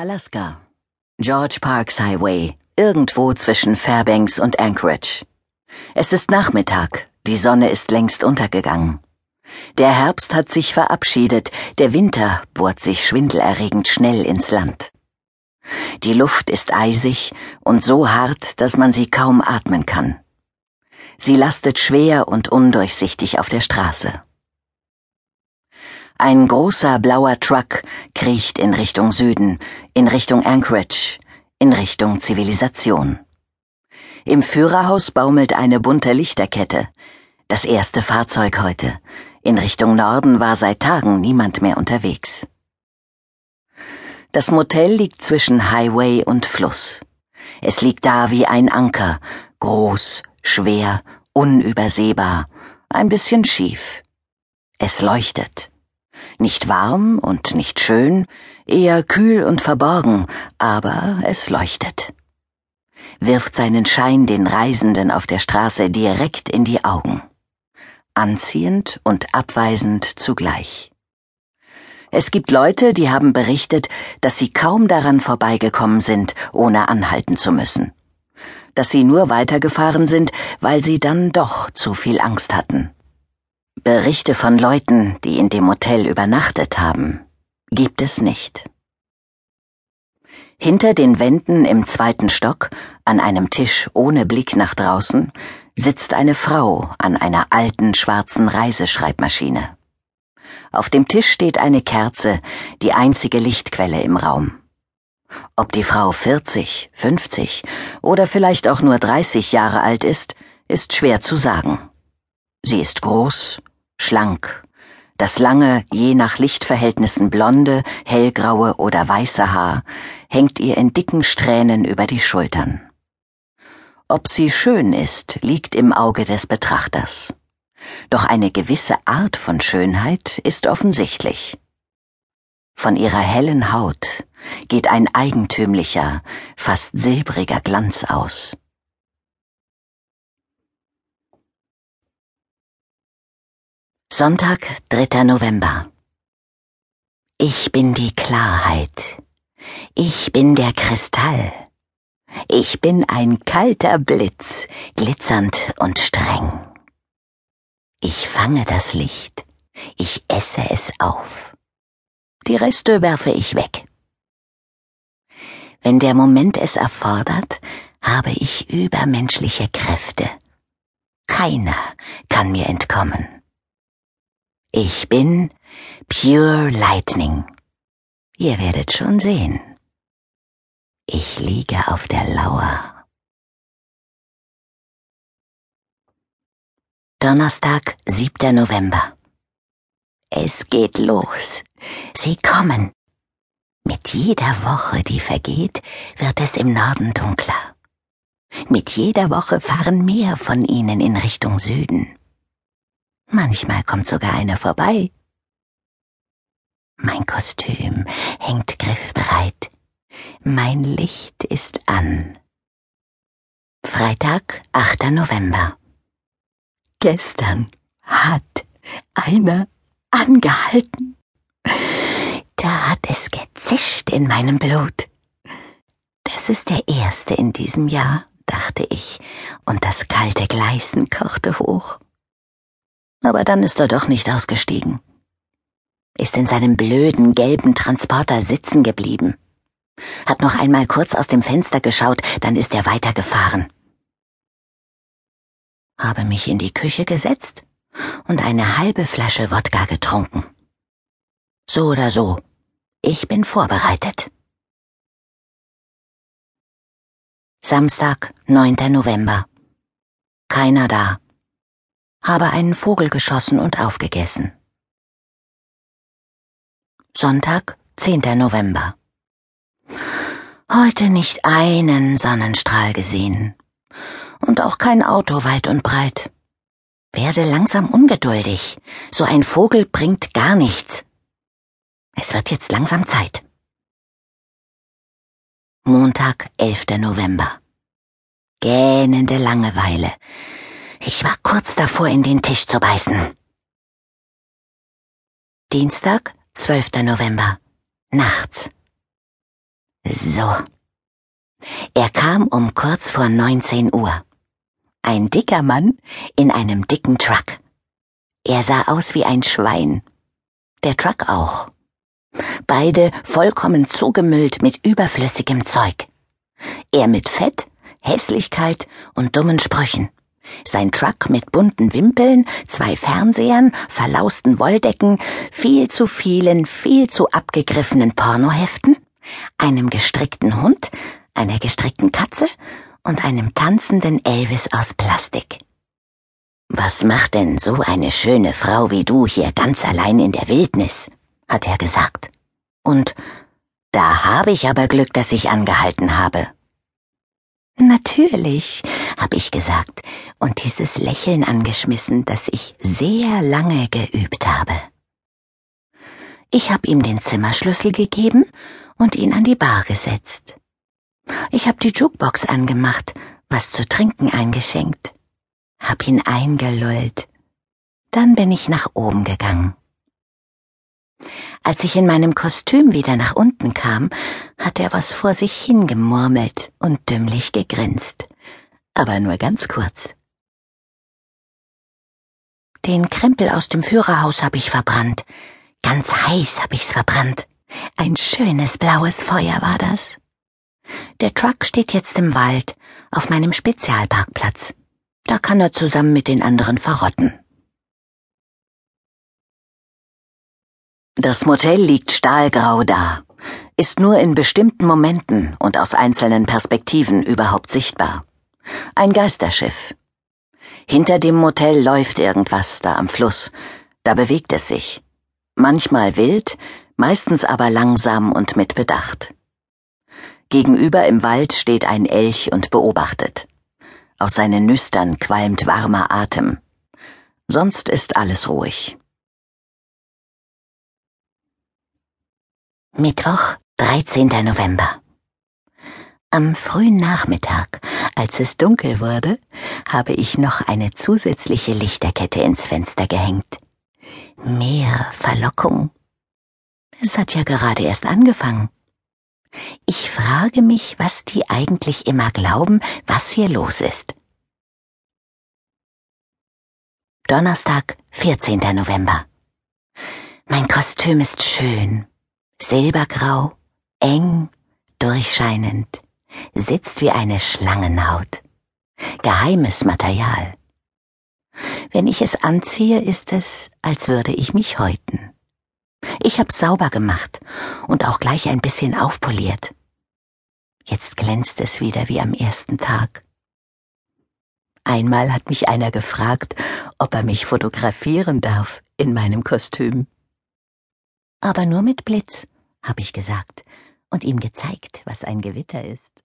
Alaska. George Parks Highway, irgendwo zwischen Fairbanks und Anchorage. Es ist Nachmittag, die Sonne ist längst untergegangen. Der Herbst hat sich verabschiedet, der Winter bohrt sich schwindelerregend schnell ins Land. Die Luft ist eisig und so hart, dass man sie kaum atmen kann. Sie lastet schwer und undurchsichtig auf der Straße. Ein großer blauer Truck kriecht in Richtung Süden, in Richtung Anchorage, in Richtung Zivilisation. Im Führerhaus baumelt eine bunte Lichterkette. Das erste Fahrzeug heute. In Richtung Norden war seit Tagen niemand mehr unterwegs. Das Motel liegt zwischen Highway und Fluss. Es liegt da wie ein Anker, groß, schwer, unübersehbar, ein bisschen schief. Es leuchtet. Nicht warm und nicht schön, eher kühl und verborgen, aber es leuchtet. Wirft seinen Schein den Reisenden auf der Straße direkt in die Augen. Anziehend und abweisend zugleich. Es gibt Leute, die haben berichtet, dass sie kaum daran vorbeigekommen sind, ohne anhalten zu müssen. Dass sie nur weitergefahren sind, weil sie dann doch zu viel Angst hatten. Berichte von Leuten, die in dem Hotel übernachtet haben, gibt es nicht. Hinter den Wänden im zweiten Stock, an einem Tisch ohne Blick nach draußen, sitzt eine Frau an einer alten schwarzen Reiseschreibmaschine. Auf dem Tisch steht eine Kerze, die einzige Lichtquelle im Raum. Ob die Frau 40, 50 oder vielleicht auch nur 30 Jahre alt ist, ist schwer zu sagen. Sie ist groß, schlank. Das lange, je nach Lichtverhältnissen blonde, hellgraue oder weiße Haar hängt ihr in dicken Strähnen über die Schultern. Ob sie schön ist, liegt im Auge des Betrachters. Doch eine gewisse Art von Schönheit ist offensichtlich. Von ihrer hellen Haut geht ein eigentümlicher, fast silbriger Glanz aus. Sonntag, 3. November. Ich bin die Klarheit. Ich bin der Kristall. Ich bin ein kalter Blitz, glitzernd und streng. Ich fange das Licht. Ich esse es auf. Die Reste werfe ich weg. Wenn der Moment es erfordert, habe ich übermenschliche Kräfte. Keiner kann mir entkommen. Ich bin Pure Lightning. Ihr werdet schon sehen. Ich liege auf der Lauer. Donnerstag, 7. November. Es geht los. Sie kommen. Mit jeder Woche, die vergeht, wird es im Norden dunkler. Mit jeder Woche fahren mehr von ihnen in Richtung Süden. Manchmal kommt sogar einer vorbei. Mein Kostüm hängt griffbereit. Mein Licht ist an. Freitag, 8. November. Gestern hat einer angehalten. Da hat es gezischt in meinem Blut. Das ist der erste in diesem Jahr, dachte ich, und das kalte Gleißen kochte hoch aber dann ist er doch nicht ausgestiegen. Ist in seinem blöden gelben Transporter sitzen geblieben. Hat noch einmal kurz aus dem Fenster geschaut, dann ist er weitergefahren. Habe mich in die Küche gesetzt und eine halbe Flasche Wodka getrunken. So oder so, ich bin vorbereitet. Samstag, 9. November. Keiner da habe einen Vogel geschossen und aufgegessen. Sonntag, 10. November. Heute nicht einen Sonnenstrahl gesehen und auch kein Auto weit und breit. Werde langsam ungeduldig. So ein Vogel bringt gar nichts. Es wird jetzt langsam Zeit. Montag, 11. November. Gähnende Langeweile. Ich war kurz davor, in den Tisch zu beißen. Dienstag, 12. November. Nachts. Also, er kam um kurz vor 19 Uhr. Ein dicker Mann in einem dicken Truck. Er sah aus wie ein Schwein. Der Truck auch. Beide vollkommen zugemüllt mit überflüssigem Zeug. Er mit Fett, Hässlichkeit und dummen Sprüchen. Sein Truck mit bunten Wimpeln, zwei Fernsehern, verlausten Wolldecken, viel zu vielen, viel zu abgegriffenen Pornoheften, einem gestrickten Hund, einer gestrickten Katze und einem tanzenden Elvis aus Plastik. Was macht denn so eine schöne Frau wie du hier ganz allein in der Wildnis? hat er gesagt. Und da habe ich aber Glück, dass ich angehalten habe. Natürlich, habe ich gesagt und dieses Lächeln angeschmissen, das ich sehr lange geübt habe. Ich habe ihm den Zimmerschlüssel gegeben und ihn an die Bar gesetzt. Ich hab die Jukebox angemacht, was zu trinken eingeschenkt, hab ihn eingelullt. Dann bin ich nach oben gegangen. Als ich in meinem Kostüm wieder nach unten kam, hat er was vor sich hingemurmelt und dümmlich gegrinst. Aber nur ganz kurz. Den Krempel aus dem Führerhaus hab ich verbrannt. Ganz heiß hab ich's verbrannt. Ein schönes blaues Feuer war das. Der Truck steht jetzt im Wald, auf meinem Spezialparkplatz. Da kann er zusammen mit den anderen verrotten. Das Motel liegt stahlgrau da, ist nur in bestimmten Momenten und aus einzelnen Perspektiven überhaupt sichtbar. Ein Geisterschiff. Hinter dem Motel läuft irgendwas da am Fluss, da bewegt es sich. Manchmal wild, meistens aber langsam und mit Bedacht. Gegenüber im Wald steht ein Elch und beobachtet. Aus seinen Nüstern qualmt warmer Atem. Sonst ist alles ruhig. Mittwoch, 13. November. Am frühen Nachmittag, als es dunkel wurde, habe ich noch eine zusätzliche Lichterkette ins Fenster gehängt. Mehr Verlockung. Es hat ja gerade erst angefangen. Ich frage mich, was die eigentlich immer glauben, was hier los ist. Donnerstag, 14. November. Mein Kostüm ist schön. Silbergrau, eng, durchscheinend, sitzt wie eine Schlangenhaut. Geheimes Material. Wenn ich es anziehe, ist es, als würde ich mich häuten. Ich hab's sauber gemacht und auch gleich ein bisschen aufpoliert. Jetzt glänzt es wieder wie am ersten Tag. Einmal hat mich einer gefragt, ob er mich fotografieren darf in meinem Kostüm. Aber nur mit Blitz, hab ich gesagt und ihm gezeigt, was ein Gewitter ist.